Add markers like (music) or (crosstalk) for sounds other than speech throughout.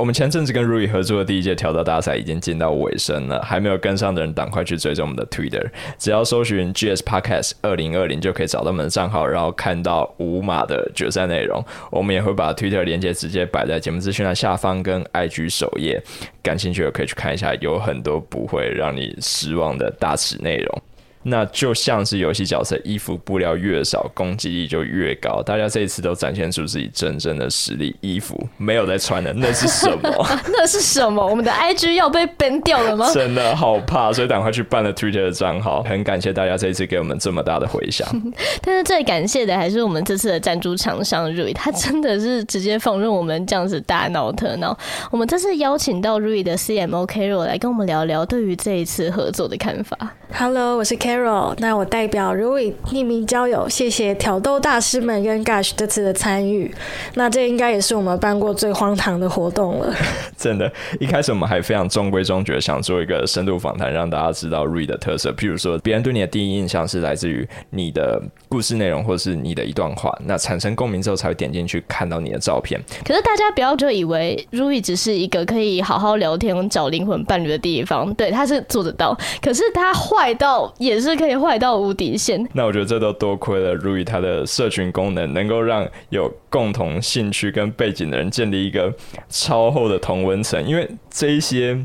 我们前阵子跟 Rui 合作的第一届挑逗大赛已经进到尾声了，还没有跟上的人，赶快去追踪我们的 Twitter，只要搜寻 GS Podcast 二零二零就可以找到我们的账号，然后看到五码的决赛内容。我们也会把 Twitter 连接直接摆在节目资讯的下方跟 IG 首页，感兴趣的可以去看一下，有很多不会让你失望的大尺内容。那就像是游戏角色，衣服布料越少，攻击力就越高。大家这一次都展现出自己真正的实力，衣服没有在穿的，那是什么？(laughs) 那是什么？我们的 IG 要被 ban 掉了吗？(laughs) 真的好怕，所以赶快去办了 Twitter 的账号。很感谢大家这一次给我们这么大的回响。(laughs) 但是最感谢的还是我们这次的赞助厂商 Rui，他真的是直接放任我们这样子大闹特闹。我们这次邀请到 Rui 的 CMO Carol 来跟我们聊聊对于这一次合作的看法。Hello，我是 Carol。Carol，那我代表 Rui 匿名交友，谢谢挑逗大师们跟 Gash 这次的参与。那这应该也是我们办过最荒唐的活动了。(laughs) 真的，一开始我们还非常中规中矩，想做一个深度访谈，让大家知道 Rui 的特色。譬如说，别人对你的第一印象是来自于你的故事内容，或是你的一段话，那产生共鸣之后才会点进去看到你的照片。可是大家不要就以为 Rui 只是一个可以好好聊天、找灵魂伴侣的地方，对，他是做得到。可是他坏到也。是可以坏到无底线。那我觉得这都多亏了 Rui 他的社群功能，能够让有共同兴趣跟背景的人建立一个超厚的同温层。因为这一些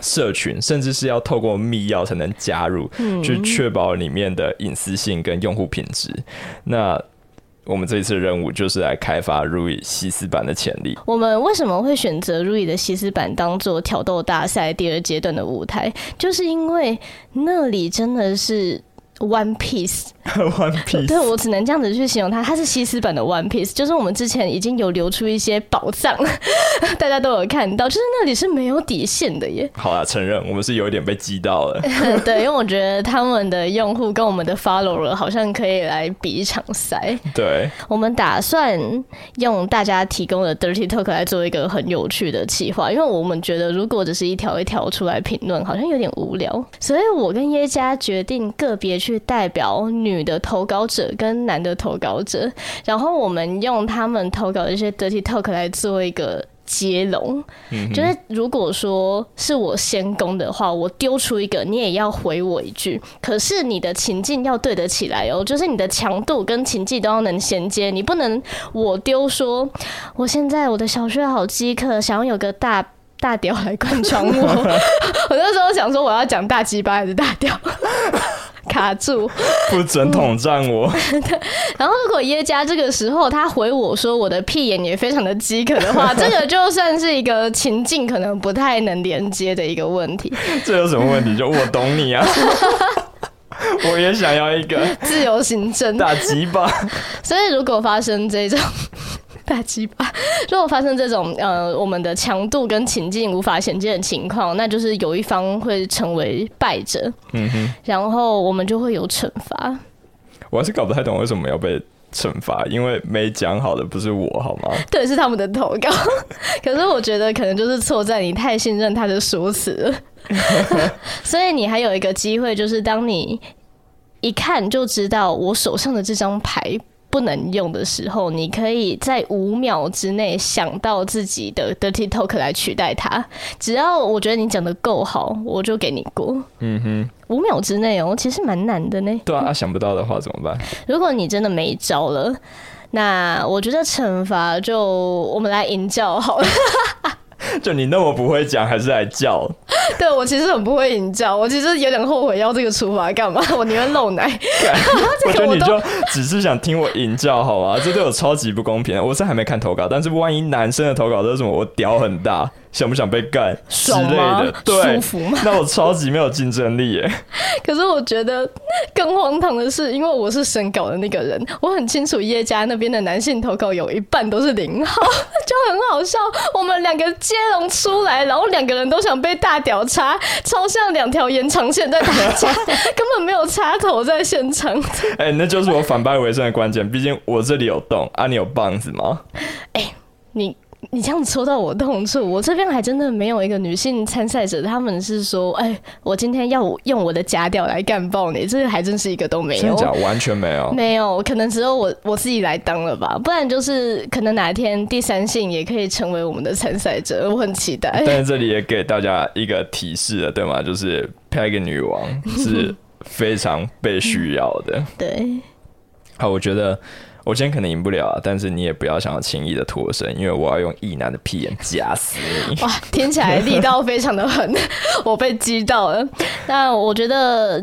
社群甚至是要透过密钥才能加入，去确保里面的隐私性跟用户品质。那我们这一次的任务就是来开发 Rui 西斯版的潜力。我们为什么会选择 Rui 的西斯版当做挑逗大赛第二阶段的舞台？就是因为那里真的是。One Piece，One Piece，(laughs) 对，我只能这样子去形容它，它是西斯版的 One Piece，就是我们之前已经有流出一些宝藏，大家都有看到，就是那里是没有底线的耶。好啦，承认我们是有一点被激到了。(laughs) 对，因为我觉得他们的用户跟我们的 follower 好像可以来比一场赛。对，我们打算用大家提供的 Dirty Talk 来做一个很有趣的企划，因为我们觉得如果只是一条一条出来评论，好像有点无聊，所以我跟耶加决定个别。去代表女的投稿者跟男的投稿者，然后我们用他们投稿的一些 dirty talk 来做一个接龙。嗯，就是如果说是我先攻的话，我丢出一个，你也要回我一句。可是你的情境要对得起来哦，就是你的强度跟情境都要能衔接。你不能我丢说，我现在我的小穴好饥渴，想要有个大大屌来贯穿我。(laughs) 我那时候想说，我要讲大鸡巴还是大屌？卡住，(laughs) 不准统战我。(laughs) 然后，如果耶加这个时候他回我说我的屁眼也非常的饥渴的话，(laughs) 这个就算是一个情境可能不太能连接的一个问题。这有什么问题？就我懂你啊，我也想要一个自由行政大鸡巴。所以，如果发生这种。大鸡巴！(laughs) 如果发生这种呃，我们的强度跟情境无法衔接的情况，那就是有一方会成为败者。嗯哼，然后我们就会有惩罚。我还是搞不太懂为什么要被惩罚，因为没讲好的不是我好吗？(laughs) 对，是他们的投稿。(laughs) 可是我觉得可能就是错在你太信任他的说辞了。所以你还有一个机会，就是当你一看就知道我手上的这张牌。不能用的时候，你可以在五秒之内想到自己的 dirty talk 来取代它。只要我觉得你讲的够好，我就给你过。嗯哼，五秒之内哦，其实蛮难的呢。对啊，想不到的话怎么办？如果你真的没招了，那我觉得惩罚就我们来引教好了。(laughs) 就你那么不会讲，还是来叫？(laughs) 对，我其实很不会引教，我其实有点后悔要这个处罚干嘛？(laughs) 我宁愿漏奶。我觉得你就只是想听我引教好吗？这对我超级不公平。我是还没看投稿，但是万一男生的投稿都是什么？我屌很大。想不想被干之类的？对，舒服吗？那我超级没有竞争力耶。(laughs) 可是我觉得更荒唐的是，因为我是审稿的那个人，我很清楚叶家那边的男性投稿有一半都是零号，(laughs) 就很好笑。我们两个接龙出来，然后两个人都想被大屌插，超像两条延长线在打架，(laughs) 根本没有插头在现场。哎、欸，那就是我反败为胜的关键。毕竟我这里有洞啊，你有棒子吗？哎、欸，你。你这样子戳到我痛处，我这边还真的没有一个女性参赛者，他们是说，哎、欸，我今天要用我的假调来干爆你，这个还真是一个都没有，真假完全没有，(laughs) 没有，可能只有我我自己来当了吧，不然就是可能哪一天第三性也可以成为我们的参赛者，我很期待。但是这里也给大家一个提示了，对吗？就是拍一个女王是 (laughs) 非常被需要的，对。好，我觉得。我今天可能赢不了，但是你也不要想要轻易的脱身，因为我要用意男的屁眼夹死你！哇，听起来力道非常的狠，(laughs) 我被击到了。那我觉得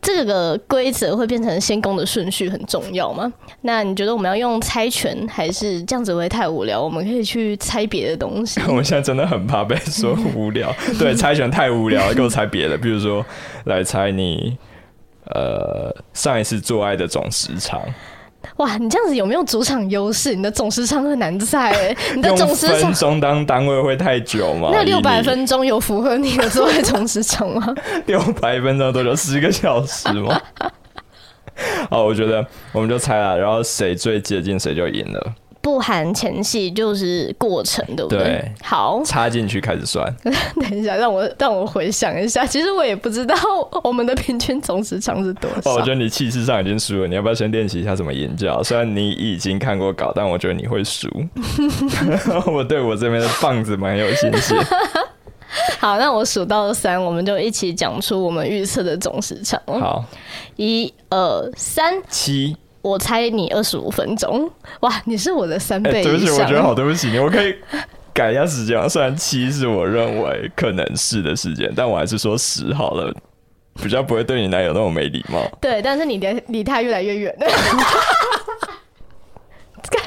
这个规则会变成先攻的顺序很重要吗？那你觉得我们要用猜拳，还是这样子会太无聊？我们可以去猜别的东西。(laughs) 我们现在真的很怕被说无聊，(laughs) 对，猜拳太无聊了，给我猜别的，比如说来猜你呃上一次做爱的总时长。哇，你这样子有没有主场优势？你的总时长很难猜，(laughs) 你的总时长分钟当单位会太久吗？那六百分钟有符合你的作为总时长吗？(laughs) 六百分钟多久？十个小时吗？(laughs) 好，我觉得我们就猜了，然后谁最接近谁就赢了。不含前戏就是过程，对不对？对，好，插进去开始算。(laughs) 等一下，让我让我回想一下。其实我也不知道我们的平均总时长是多少。哦，我觉得你气势上已经输了。你要不要先练习一下怎么演叫？虽然你已经看过稿，但我觉得你会输。(laughs) 我对我这边的棒子蛮有信心。(laughs) 好，那我数到三，我们就一起讲出我们预测的总时长。好，一二三，七。我猜你二十五分钟，哇，你是我的三倍。欸、对不起，我觉得好对不起你，我可以改一下时间。虽然七是我认为可能是的时间，但我还是说十好了，比较不会对你男友那么没礼貌。对，但是你离离他越来越远 (laughs) 了，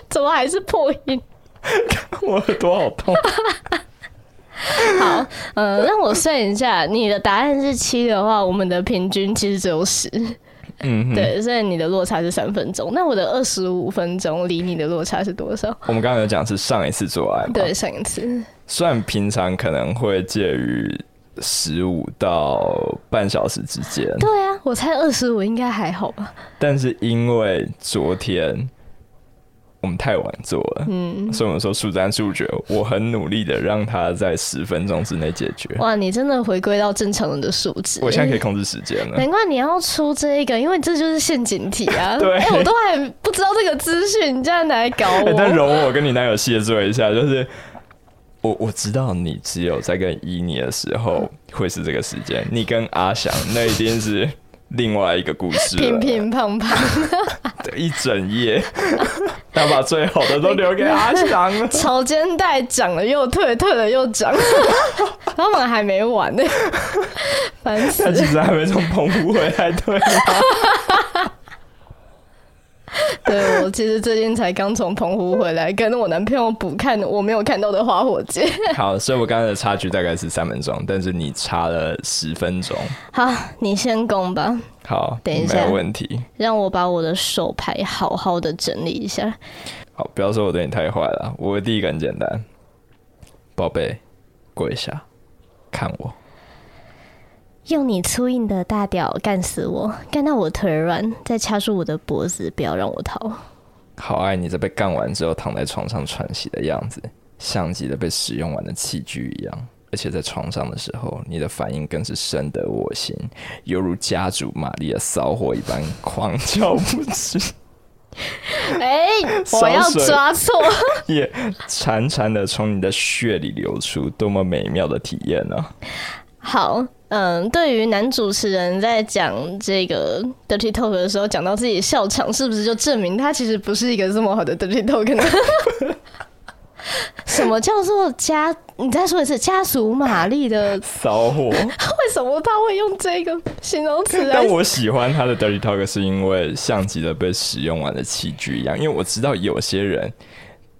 怎么还是破音？(laughs) 我耳朵好痛。好，呃，让我算一下，你的答案是七的话，我们的平均其实只有十。嗯，对，所以你的落差是三分钟。那我的二十五分钟离你的落差是多少？我们刚刚有讲是上一次做爱，对，上一次。算平常可能会介于十五到半小时之间。对啊，我猜二十五应该还好吧。但是因为昨天。我们太晚做了，嗯，所以我们说速战速决。我很努力的让他在十分钟之内解决。哇，你真的回归到正常人的素质。我现在可以控制时间了。难怪你要出这一个，因为这就是陷阱题啊。(laughs) 对，哎、欸，我都还不知道这个资讯，你这样来搞我。欸、(laughs) 但容我跟你男友谢罪一下，就是我我知道你只有在跟伊妮的时候会是这个时间，你跟阿翔那一定是。另外一个故事，(laughs) 乒乒乓乓，对，一整夜，(laughs) 他把最好的都留给阿翔了。潮间带涨了又退，退了又涨，(laughs) 他们还没完呢，(laughs) 烦死了。他其实还没从澎湖回来，对吗？(laughs) 对，我其实最近才刚从澎湖回来，跟我男朋友补看我没有看到的花火节。(laughs) 好，所以我刚才的差距大概是三分钟，但是你差了十分钟。好，你先攻吧。好，等一下，没有问题。让我把我的手牌好好的整理一下。好，不要说我对你太坏了。我的第一个很简单，宝贝，跪下，看我。用你粗硬的大屌干死我，干到我腿软，再掐住我的脖子，不要让我逃。好爱你在被干完之后躺在床上喘息的样子，像极了被使用完的器具一样。而且在床上的时候，你的反应更是深得我心，犹如家族玛丽的骚货一般，狂叫不止。哎、欸，我要抓错，(laughs) 也潺潺的从你的血里流出，多么美妙的体验呢、啊！好。嗯，对于男主持人在讲这个 dirty talk 的时候，讲到自己笑场，是不是就证明他其实不是一个这么好的 dirty talk 呢？什么叫做家？你再说一次，家属玛丽的 (laughs) 骚货？(laughs) 为什么他会用这个形容词？但我喜欢他的 dirty talk，是因为像极了被使用完的器具一样，因为我知道有些人。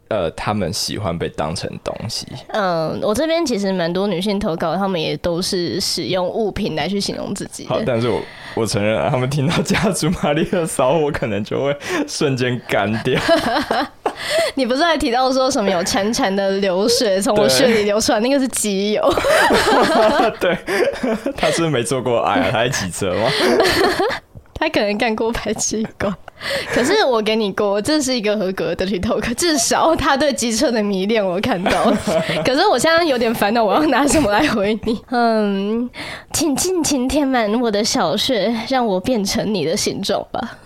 呃，他们喜欢被当成东西。嗯，我这边其实蛮多女性投稿，他们也都是使用物品来去形容自己。好，但是我我承认啊，他们听到家族玛丽的骚，我可能就会瞬间干掉。(laughs) 你不是还提到说什么有潺潺的流水从我血里流出来，那个是机油。(laughs) 对，他是没做过爱啊？他还骑车吗？(laughs) 他可能干过排气管，(laughs) 可是我给你过，这是一个合格的 dirty talk，至少他对机车的迷恋我看到了。(laughs) 可是我现在有点烦恼，我要拿什么来回你？嗯，请尽情填满我的小穴，让我变成你的形状吧。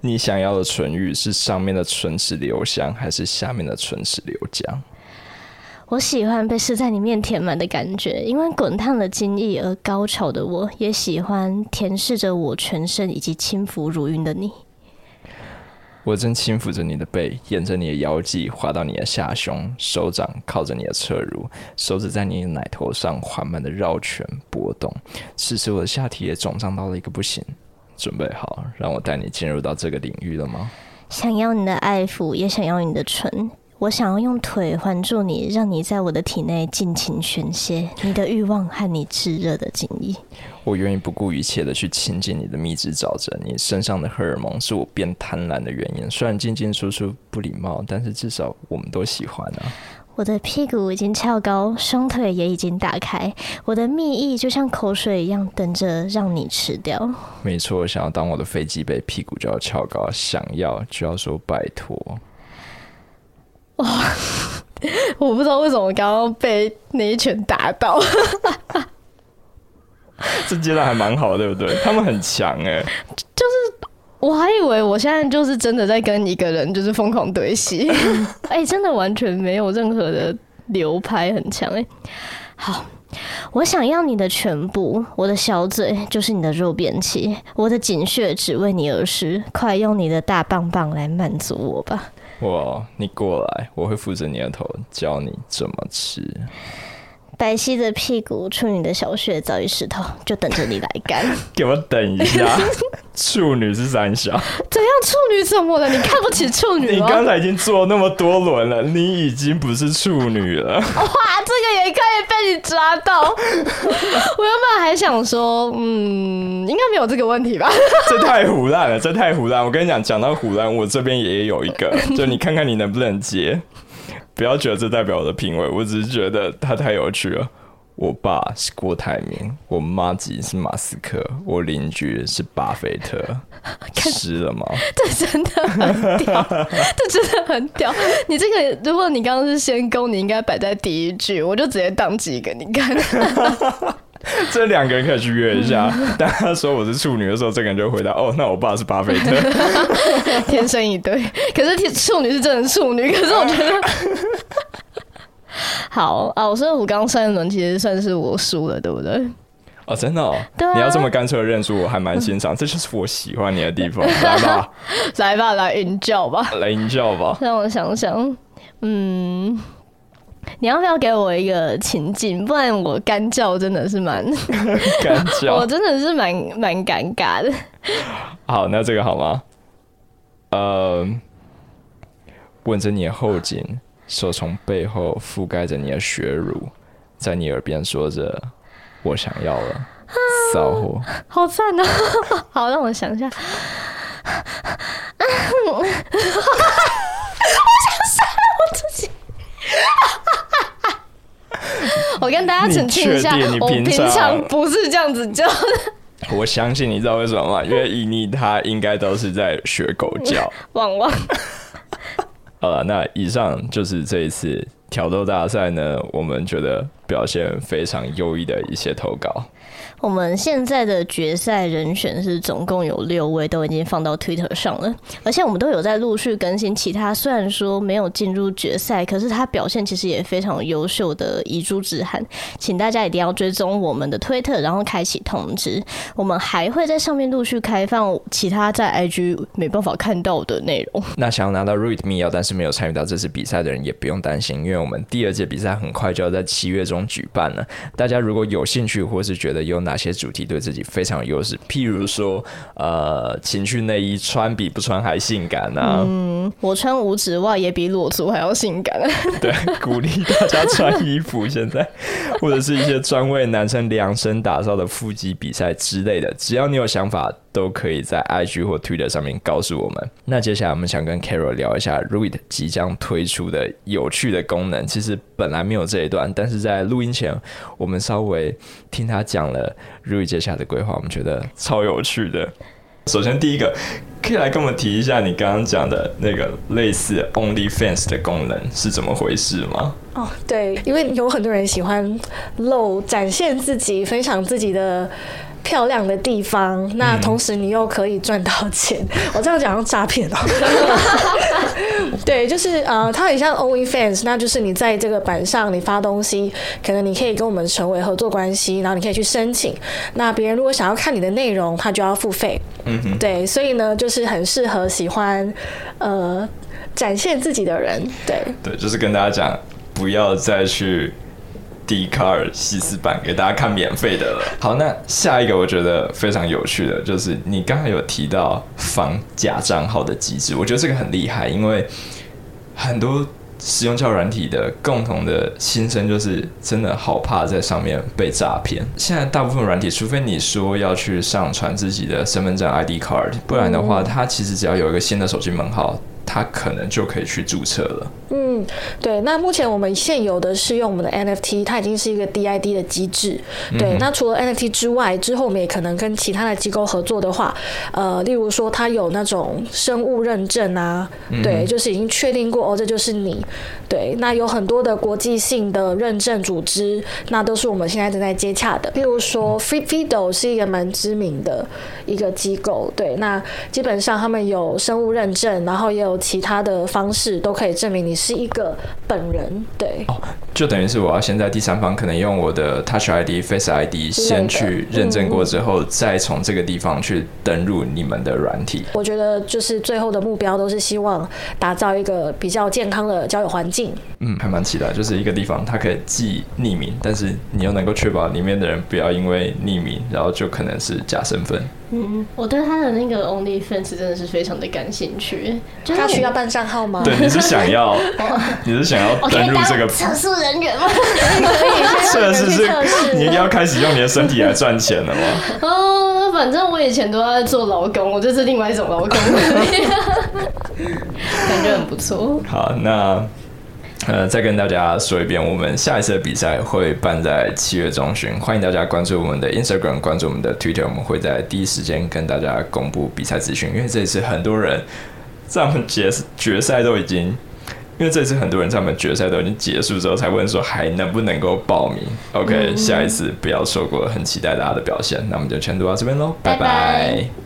你想要的唇欲是上面的唇齿留香，还是下面的唇齿留浆？我喜欢被射在你面填满的感觉，因为滚烫的精液而高潮的我，也喜欢舔舐着我全身以及轻抚如云的你。我正轻抚着你的背，沿着你的腰际滑到你的下胸，手掌靠着你的侧乳，手指在你的奶头上缓慢的绕圈波动。此时我的下体也肿胀到了一个不行。准备好让我带你进入到这个领域了吗？想要你的爱抚，也想要你的唇。我想要用腿环住你，让你在我的体内尽情宣泄你的欲望和你炙热的精液。我愿意不顾一切的去亲近你的蜜汁沼泽。你身上的荷尔蒙是我变贪婪的原因。虽然进进出出不礼貌，但是至少我们都喜欢啊。我的屁股已经翘高，双腿也已经打开，我的蜜意就像口水一样，等着让你吃掉。没错，想要当我的飞机杯，屁股就要翘高，想要就要说拜托。哇！(laughs) 我不知道为什么刚刚被那一拳打到。(laughs) 这阶段还蛮好，对不对？他们很强哎。就是我还以为我现在就是真的在跟一个人就是疯狂对戏，(laughs) 哎、欸，真的完全没有任何的流派，很强哎。好，我想要你的全部，我的小嘴就是你的肉便器，我的井穴只为你而施，快用你的大棒棒来满足我吧。我，你过来，我会扶着你的头，教你怎么吃。白皙的屁股，处女的小穴早已湿透，就等着你来干。(laughs) 给我等一下，处女是三小。怎样？处女怎么了？你看不起处女？你刚才已经做那么多轮了，你已经不是处女了。哇，这个也可以被你抓到。(laughs) 我原本还想说，嗯，应该没有这个问题吧？(laughs) 这太唬烂了，这太唬烂。我跟你讲，讲到唬烂，我这边也有一个，就你看看你能不能接。(laughs) 不要觉得这代表我的品味，我只是觉得他太有趣了。我爸是郭台铭，我妈吉是马斯克，我邻居是巴菲特，(laughs) 湿了吗？(laughs) 这真的很屌，这真的很屌。你这个，如果你刚刚是先攻，你应该摆在第一句，我就直接当机给你看。(laughs) 这两个人可以去约一下。(laughs) 当他说我是处女的时候，这个人就回答：“哦，那我爸是巴菲特，(laughs) 天生一对。”可是处女是真的处女，可是我觉得好啊。我说我刚刚上一轮其实算是我输了，对不对？哦，真的哦。你要这么干脆的认输，我还蛮欣赏。这就是我喜欢你的地方。来吧，来吧，来引教吧，来引教吧。让我想想，嗯。你要不要给我一个情境？不然我干叫真的是蛮 (laughs) 干叫，(laughs) 我真的是蛮蛮尴尬的。好，那这个好吗？呃，吻着你的后颈，手从背后覆盖着你的血乳，在你耳边说着“我想要了”，骚货，好赞哦！(laughs) 好，让我想一下。我想杀了我自己。我跟大家澄清一下，我平常不是这样子叫的。(laughs) 我相信你知道为什么吗？因为以你他应该都是在学狗叫。(laughs) 汪汪。好了，那以上就是这一次挑逗大赛呢，我们觉得表现非常优异的一些投稿。我们现在的决赛人选是总共有六位，都已经放到 Twitter 上了，而且我们都有在陆续更新其他。虽然说没有进入决赛，可是他表现其实也非常优秀的遗珠之憾，请大家一定要追踪我们的推特，然后开启通知。我们还会在上面陆续开放其他在 IG 没办法看到的内容。那想要拿到 Read Me，但是没有参与到这次比赛的人也不用担心，因为我们第二届比赛很快就要在七月中举办了。大家如果有兴趣，或是觉得有哪哪些主题对自己非常有优势？譬如说，呃，情趣内衣穿比不穿还性感啊！嗯，我穿五指袜也比裸足还要性感。(laughs) 对，鼓励大家穿衣服。现在，(laughs) 或者是一些专为男生量身打造的腹肌比赛之类的，只要你有想法，都可以在 IG 或 Twitter 上面告诉我们。那接下来我们想跟 Carol 聊一下 Root 即将推出的有趣的功能。其实本来没有这一段，但是在录音前，我们稍微听他讲了如接下来的规划，我们觉得超有趣的。首先第一个，可以来跟我们提一下你刚刚讲的那个类似 OnlyFans 的功能是怎么回事吗？哦，对，因为有很多人喜欢露展现自己、分享自己的。漂亮的地方，那同时你又可以赚到钱。嗯、(laughs) 我这样讲像诈骗哦。(laughs) 对，就是呃，它很像 OnlyFans，那就是你在这个版上你发东西，可能你可以跟我们成为合作关系，然后你可以去申请。那别人如果想要看你的内容，他就要付费。嗯哼。对，所以呢，就是很适合喜欢呃展现自己的人。对。对，就是跟大家讲，不要再去。迪卡尔西斯版给大家看免费的了。好，那下一个我觉得非常有趣的，就是你刚才有提到防假账号的机制，我觉得这个很厉害，因为很多使用交友软体的共同的心声就是真的好怕在上面被诈骗。现在大部分软体，除非你说要去上传自己的身份证 ID card，不然的话，它其实只要有一个新的手机门号。他可能就可以去注册了。嗯，对。那目前我们现有的是用我们的 NFT，它已经是一个 DID 的机制。对。嗯、那除了 NFT 之外，之后我们也可能跟其他的机构合作的话，呃，例如说它有那种生物认证啊，嗯、对，就是已经确定过哦，这就是你。对。那有很多的国际性的认证组织，那都是我们现在正在接洽的。例如说 FitFido 是一个蛮知名的一个机构。对。那基本上他们有生物认证，然后也有。其他的方式都可以证明你是一个本人，对。哦，就等于是我要先在第三方可能用我的 Touch ID、Face ID 先去认证过之后，嗯、再从这个地方去登入你们的软体。我觉得就是最后的目标都是希望打造一个比较健康的交友环境。嗯，还蛮期待，就是一个地方它可以既匿名，但是你又能够确保里面的人不要因为匿名，然后就可能是假身份。嗯，我对他的那个 OnlyFans 真的是非常的感兴趣。就是、他需要办账号吗？对，你是想要，你是想要登入这个测试人员吗？(laughs) 测试是，你要开始用你的身体来赚钱了吗？哦，反正我以前都在做劳工，我就是另外一种劳工，(laughs) 感觉很不错。好，那。呃，再跟大家说一遍，我们下一次的比赛会办在七月中旬，欢迎大家关注我们的 Instagram，关注我们的 Twitter，我们会在第一时间跟大家公布比赛资讯。因为这一次很多人在我们决决赛都已经，因为这次很多人在我们决赛都已经结束之后才问说还能不能够报名。OK，嗯，下一次不要错过，很期待大家的表现。那我们就全读到这边喽，拜拜。拜拜。